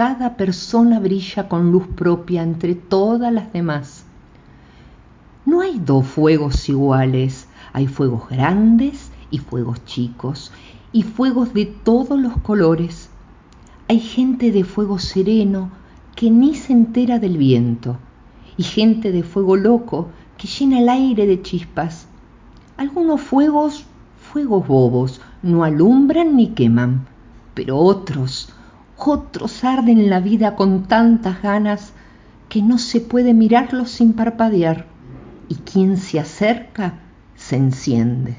cada persona brilla con luz propia entre todas las demás. No hay dos fuegos iguales, hay fuegos grandes y fuegos chicos, y fuegos de todos los colores. Hay gente de fuego sereno que ni se entera del viento, y gente de fuego loco que llena el aire de chispas. Algunos fuegos, fuegos bobos, no alumbran ni queman, pero otros, otros arden la vida con tantas ganas que no se puede mirarlos sin parpadear y quien se acerca se enciende.